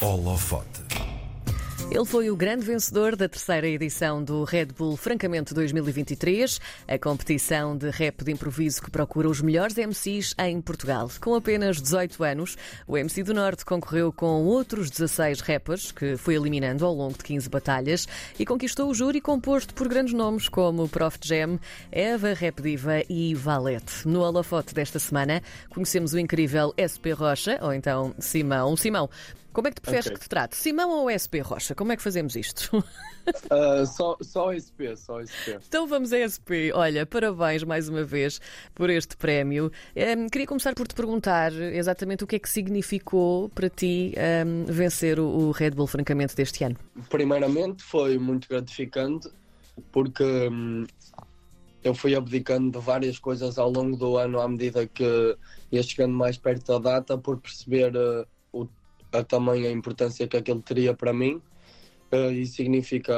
Holofote. Ele foi o grande vencedor da terceira edição do Red Bull Francamente 2023, a competição de rap de improviso que procura os melhores MCs em Portugal. Com apenas 18 anos, o MC do Norte concorreu com outros 16 rappers, que foi eliminando ao longo de 15 batalhas, e conquistou o júri composto por grandes nomes como Prof Jam, Eva Rap Diva e Valete. No holofote desta semana, conhecemos o incrível SP Rocha, ou então Simão. Simão, como é que tu preferes Ok. que te trate? Simão ou SP Rocha? Como é que fazemos isto? Ah, só, só SP, só SP. Então vamos a SP. Olha, parabéns mais uma vez por este prémio. Em, queria começar por te perguntar exatamente o que é que significou para ti em, vencer o, o Red Bull Francamente deste ano. Primeiramente foi muito gratificante porque hum, eu fui abdicando de várias coisas ao longo do ano à medida que ia chegando mais perto da data por perceber eh, o, a tamanha importância que aquilo teria para mim. Eh, e significa,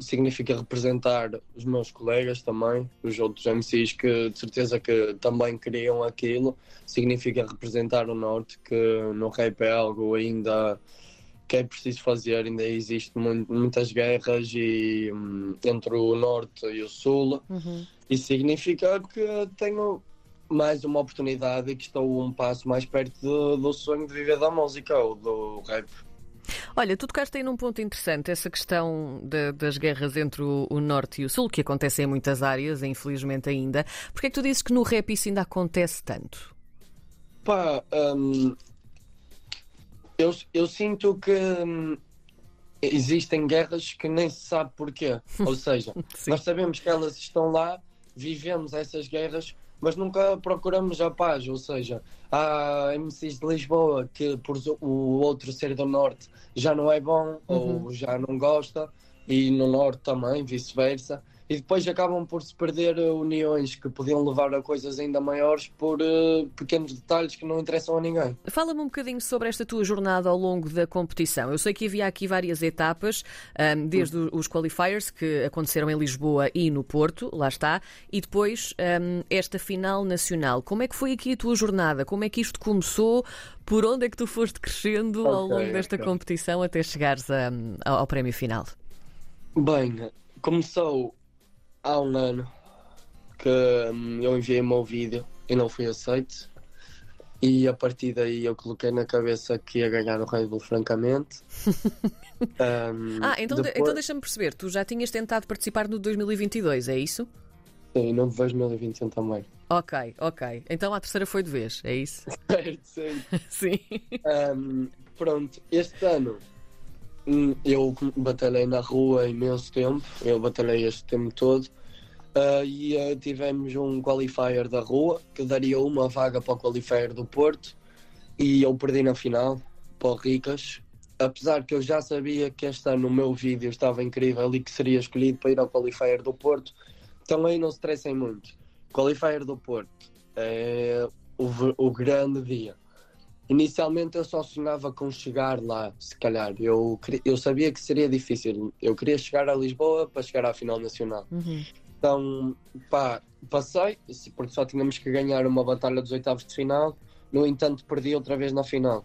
significa representar os meus colegas também, os outros MCs que de certeza que também queriam aquilo. Significa representar o Norte, que no rap é algo ainda que é preciso fazer, ainda existe mu- muitas guerras e, hum, entre o Norte e o Sul. Isso significa que tenho mais uma oportunidade e que estou um passo mais perto do, do sonho de viver da música ou do rap. Olha, tu tocaste aí num ponto interessante, essa questão da- das guerras entre o, o Norte e o Sul, que acontece em muitas áreas, infelizmente ainda. Porquê é que tu dizes que no rap isso ainda acontece tanto? Pá, hum, eu, eu sinto que hum, existem guerras que nem se sabe porquê. Ou seja, nós sabemos que elas estão lá, vivemos essas guerras, mas nunca procuramos a paz. Ou seja, há MCs de Lisboa que por o outro ser do Norte já não é bom ou já não gosta, e no Norte também, vice-versa. E depois acabam por se perder eh, uniões que podiam levar a coisas ainda maiores por eh, pequenos detalhes que não interessam a ninguém. Fala-me um bocadinho sobre esta tua jornada ao longo da competição. Eu sei que havia aqui várias etapas, ahm, desde o- os qualifiers que aconteceram em Lisboa e no Porto, lá está, e depois ahm, esta final nacional. Como é que foi aqui a tua jornada? Como é que isto começou? Por onde é que tu foste crescendo ao Ok, longo desta ok. competição até chegares a- ao, ao prémio final? Bem, começou há um ano que hum, eu enviei o meu vídeo e não fui aceito. E a partir daí eu coloquei na cabeça que ia ganhar o Red Bull, francamente. Hum, Ah, então, de- depois- então deixa-me perceber, tu já tinhas tentado participar no 2022, é isso? Sim, no 2021 também. Ok, ok. Então a terceira foi de vez, é isso? Certo, sim. Sim. Hum, pronto, este ano eu batalhei na rua imenso tempo, eu batalhei este tempo todo. Ah, e ah, tivemos um qualifier da rua que daria uma vaga para o qualifier do Porto e eu perdi na final para o Ricas. Apesar que eu já sabia que este ano o meu vídeo estava incrível e que seria escolhido para ir ao qualifier do Porto, aí não se estressem muito. Qualifier do Porto é o, o grande dia. Inicialmente eu só sonhava com chegar lá, se calhar. Eu, eu sabia que seria difícil. Eu queria chegar a Lisboa para chegar à final nacional. Uhum. Então, pá, passei, porque só tínhamos que ganhar uma batalha dos oitavos de final. No entanto, perdi outra vez na final.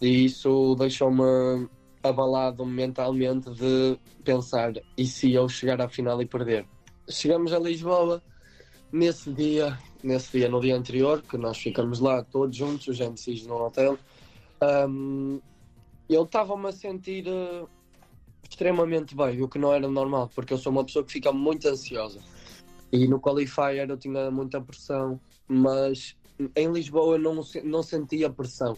E isso deixou-me abalado mentalmente de pensar: e se eu chegar à final e perder? Chegamos a Lisboa, nesse dia, nesse dia, no dia anterior, que nós ficamos lá todos juntos, os MCs no hotel, hum, eu estava-me a sentir eh, extremamente bem, o que não era normal, porque eu sou uma pessoa que fica muito ansiosa. E no qualifier eu tinha muita pressão, mas em Lisboa eu não, não sentia pressão.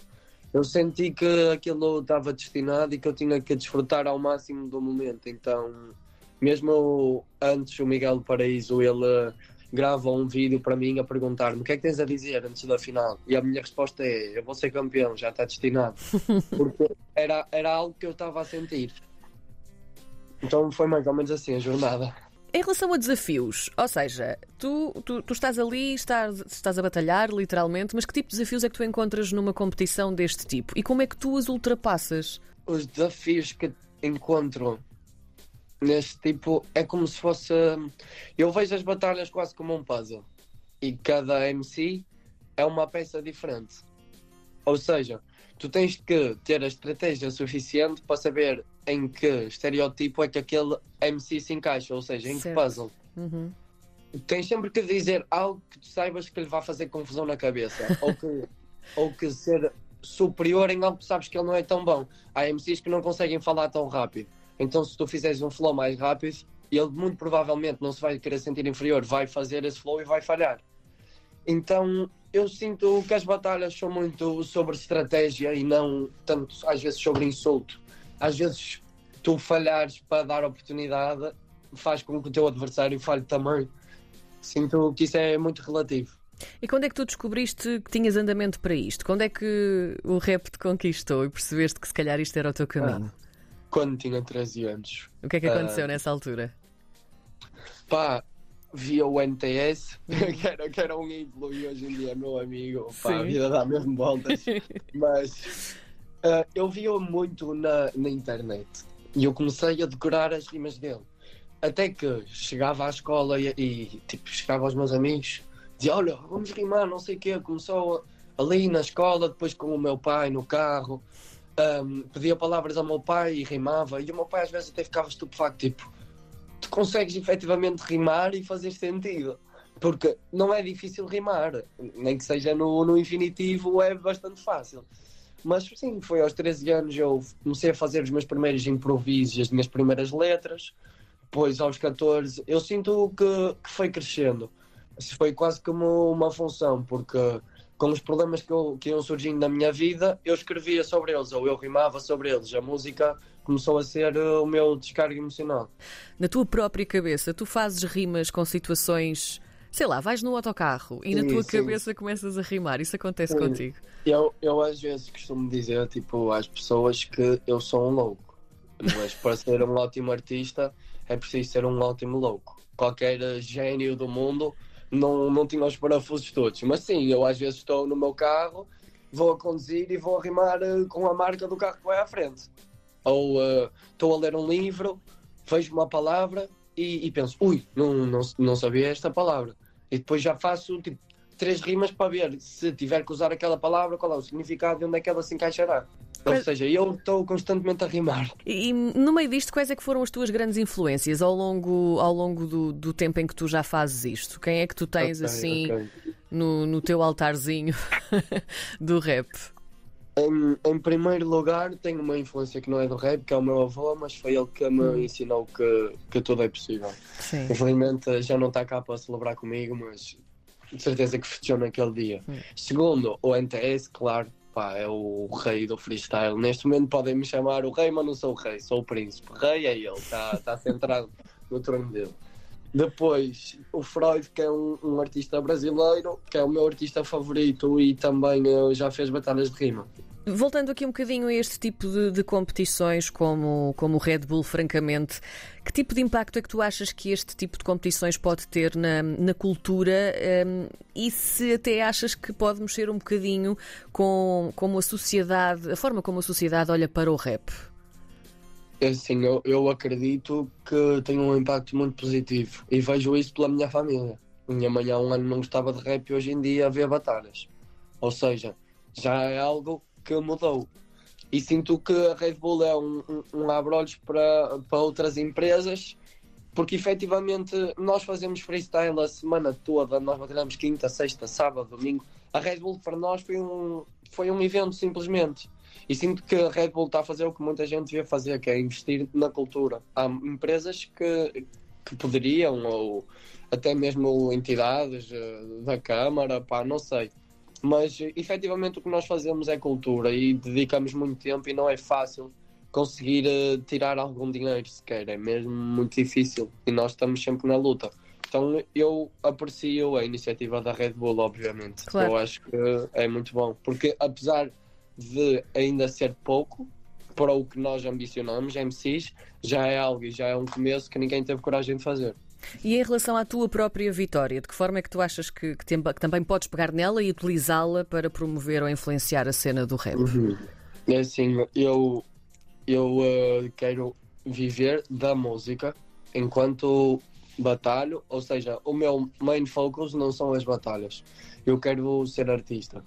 Eu senti que aquilo estava destinado e que eu tinha que desfrutar ao máximo do momento. Então, mesmo antes, o Miguel Paraíso, ele eh, grava um vídeo para mim a perguntar-me o que é que tens a dizer antes da final. E a minha resposta é: eu vou ser campeão, já está destinado. Porque era, era algo que eu estava a sentir. Então foi mais ou menos assim a jornada. Em relação a desafios, ou seja, tu, tu, tu estás ali, estás, estás a batalhar, literalmente, mas que tipo de desafios é que tu encontras numa competição deste tipo? E como é que tu as ultrapassas? Os desafios que encontro neste tipo é como se fosse. Eu vejo as batalhas quase como um puzzle. E cada MC é uma peça diferente. Ou seja, tu tens que ter a estratégia suficiente para saber em que estereótipo é que aquele MC se encaixa, ou seja, em Certo. que puzzle. Uhum. Tens sempre que dizer algo que tu saibas que lhe vai fazer confusão na cabeça, ou que, ou que ser superior em algo que sabes que ele não é tão bom. Há MCs que não conseguem falar tão rápido. Então, se tu fizeres um flow mais rápido, ele muito provavelmente não se vai querer sentir inferior, vai fazer esse flow e vai falhar. Então, eu sinto que as batalhas são muito sobre estratégia e não tanto, às vezes, sobre insulto. Às vezes, tu falhares para dar oportunidade faz com que o teu adversário falhe também. Sinto que isso é muito relativo. E quando é que tu descobriste que tinhas andamento para isto? Quando é que o rap te conquistou e percebeste que se calhar isto era o teu caminho? Quando tinha 13 anos. O que é que aconteceu nessa altura? Pá, via o NTS, que, era, que era um ídolo e hoje em dia é meu amigo. Pá, a Sim. vida dá mesmo voltas. Mas ah, eu via-o muito na, na internet e eu comecei a decorar as rimas dele. Até que chegava à escola e, e, tipo, chegava aos meus amigos, dizia: Olha, vamos rimar, não sei o quê. Começou ali na escola, depois com o meu pai no carro. Ahm, pedia palavras ao meu pai e rimava. E o meu pai às vezes até ficava estupefacto, tipo, tu consegues efetivamente rimar e fazer sentido. Porque não é difícil rimar, nem que seja no, no infinitivo, é bastante fácil. Mas sim, foi aos 13 anos eu comecei a fazer os meus primeiros improvisos, as minhas primeiras letras. Depois, aos 14, eu sinto que, que foi crescendo. Foi quase como uma função, porque com os problemas que, eu, que iam surgindo na minha vida, eu escrevia sobre eles, ou eu rimava sobre eles. A música começou a ser uh, o meu descarga emocional. Na tua própria cabeça, tu fazes rimas com situações. Sei lá, vais no autocarro e na Sim, tua sim. cabeça começas a rimar. Isso acontece Sim. contigo. Eu, eu às vezes costumo dizer tipo, às pessoas que eu sou um louco, mas para ser um ótimo artista é preciso ser um ótimo louco. Qualquer eh, gênio do mundo não, não tinha os parafusos todos, mas sim, eu às vezes estou no meu carro, vou a conduzir e vou a rimar eh, com a marca do carro que vai à frente. Ou eh, estou a ler um livro, vejo uma palavra e, e penso, ui, não, não, não sabia esta palavra. E depois já faço tipo, três rimas para ver se tiver que usar aquela palavra, qual é o significado e onde é que ela se encaixará. Ou seja, eu estou constantemente a rimar. E, e no meio disto, quais é que foram as tuas grandes influências ao longo, ao longo do, do tempo em que tu já fazes isto? Quem é que tu tens Ok, assim ok. No, no teu altarzinho do rap? Em, em primeiro lugar, tenho uma influência que não é do rap, que é o meu avô, mas foi ele que me ensinou que, que tudo é possível. Sim. Infelizmente já não está cá para celebrar comigo, mas de certeza que festejou naquele dia. Hum. Segundo, o NTS, claro, pá, é o rei do freestyle. Neste momento podem me chamar o rei, mas não sou o rei, sou o príncipe. Rei é ele, está tá centrado no trono dele. Depois, o Freud, que é um, um artista brasileiro, que é o meu artista favorito e também eh, já fez batalhas de rima. Voltando aqui um bocadinho a este tipo de, de competições como, como o Red Bull, francamente, que tipo de impacto é que tu achas que este tipo de competições pode ter na, na cultura hum, e se até achas que pode mexer um bocadinho com como a sociedade, a forma como a sociedade olha para o rap? É Assim, eu, eu acredito que tem um impacto muito positivo e vejo isso pela minha família. Minha mãe há um ano não gostava de rap e hoje em dia vê batalhas. Ou seja, já é algo que mudou. E sinto que a Red Bull é um, um, um abre-olhos para, para outras empresas, porque efetivamente nós fazemos freestyle a semana toda, nós batalhamos quinta, sexta, sábado, domingo. A Red Bull para nós foi um, foi um evento simplesmente. E sinto que a Red Bull está a fazer o que muita gente devia fazer, que é investir na cultura. Há empresas que, que poderiam, ou até mesmo entidades eh, da Câmara, pá, não sei. Mas eh, efetivamente o que nós fazemos é cultura e dedicamos muito tempo e não é fácil conseguir eh, tirar algum dinheiro sequer, é mesmo muito difícil e nós estamos sempre na luta. Então eu aprecio a iniciativa da Red Bull, obviamente. Claro. Eu acho que é muito bom, porque apesar de ainda ser pouco para o que nós ambicionamos, MCs, já é algo e já é um começo que ninguém teve coragem de fazer. E em relação à tua própria vitória, de que forma é que tu achas que, que tem- que também podes pegar nela e utilizá-la para promover ou influenciar a cena do rap? É assim, eu, eu eh, quero viver da música enquanto batalho, ou seja, o meu main focus não são as batalhas. Eu quero ser artista.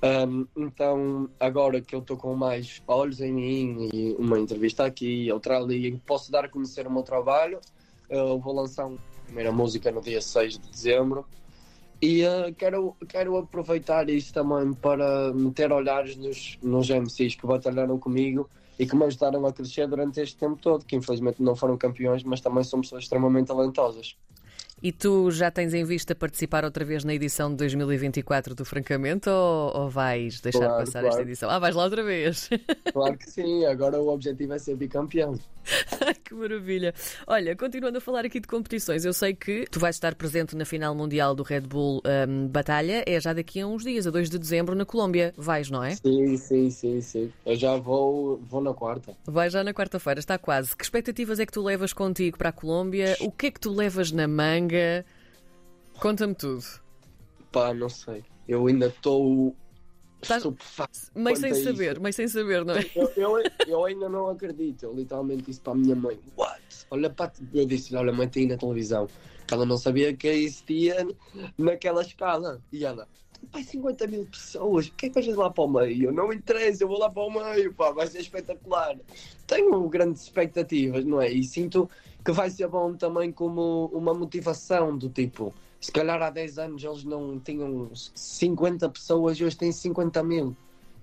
Um, então, agora que eu estou com mais olhos em mim e uma entrevista aqui, outra ali, posso dar a conhecer o meu trabalho, eu vou lançar uma primeira música no dia 6 de dezembro. E uh, quero, quero aproveitar isso também para meter olhares nos, nos MCs que batalharam comigo e que me ajudaram a crescer durante este tempo todo, que infelizmente não foram campeões, mas também são pessoas extremamente talentosas. E tu já tens em vista participar outra vez na edição de 2024 do Francamento ou, ou vais deixar Claro, passar claro. esta edição? Ah, vais lá outra vez. Claro que sim, agora o objetivo é ser bicampeão. Que maravilha. Olha, continuando a falar aqui de competições, eu sei que tu vais estar presente na final mundial do Red Bull hum, Batalha, é já daqui a uns dias, a 2 de dezembro, na Colômbia. Vais, não é? Sim, sim, sim, sim. Eu já vou, vou na quarta. Vais já na quarta-feira, está quase. Que expectativas é que tu levas contigo para a Colômbia? O que é que tu levas na manga? Conta-me tudo. Pá, não sei. Eu ainda estou Estás- estupefacto. Quanto sem a isso. saber, meio sem saber, não é? Eu, eu, eu ainda não acredito. Eu literalmente disse para a minha mãe: What? Olha para Eu disse: Olha, mãe, tem na televisão. Ela não sabia que existia naquela escala. E ela: Pai, 50 mil pessoas, o que é que vais lá para o meio? Não interessa, eu vou lá para o meio, pá, vai ser espetacular. Tenho grandes expectativas, não é? E sinto que vai ser bom também como uma motivação do tipo. Se calhar há 10 anos eles não tinham 50 pessoas e hoje têm 50 mil.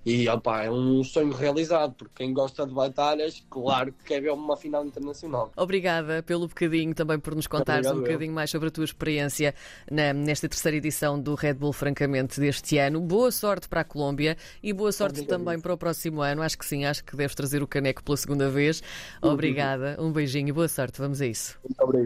E opá, é um sonho realizado, porque quem gosta de batalhas, claro que quer ver uma final internacional. Obrigada pelo bocadinho, também por nos contares Obrigado, um eu. bocadinho mais sobre a tua experiência na- nesta terceira edição do Red Bull Francamente deste ano. Boa sorte para a Colômbia e boa sorte Obrigado. também para o próximo ano. Acho que sim, acho que deves trazer o caneco pela segunda vez. Obrigada, um beijinho e boa sorte. Vamos a isso. Muito obrigado.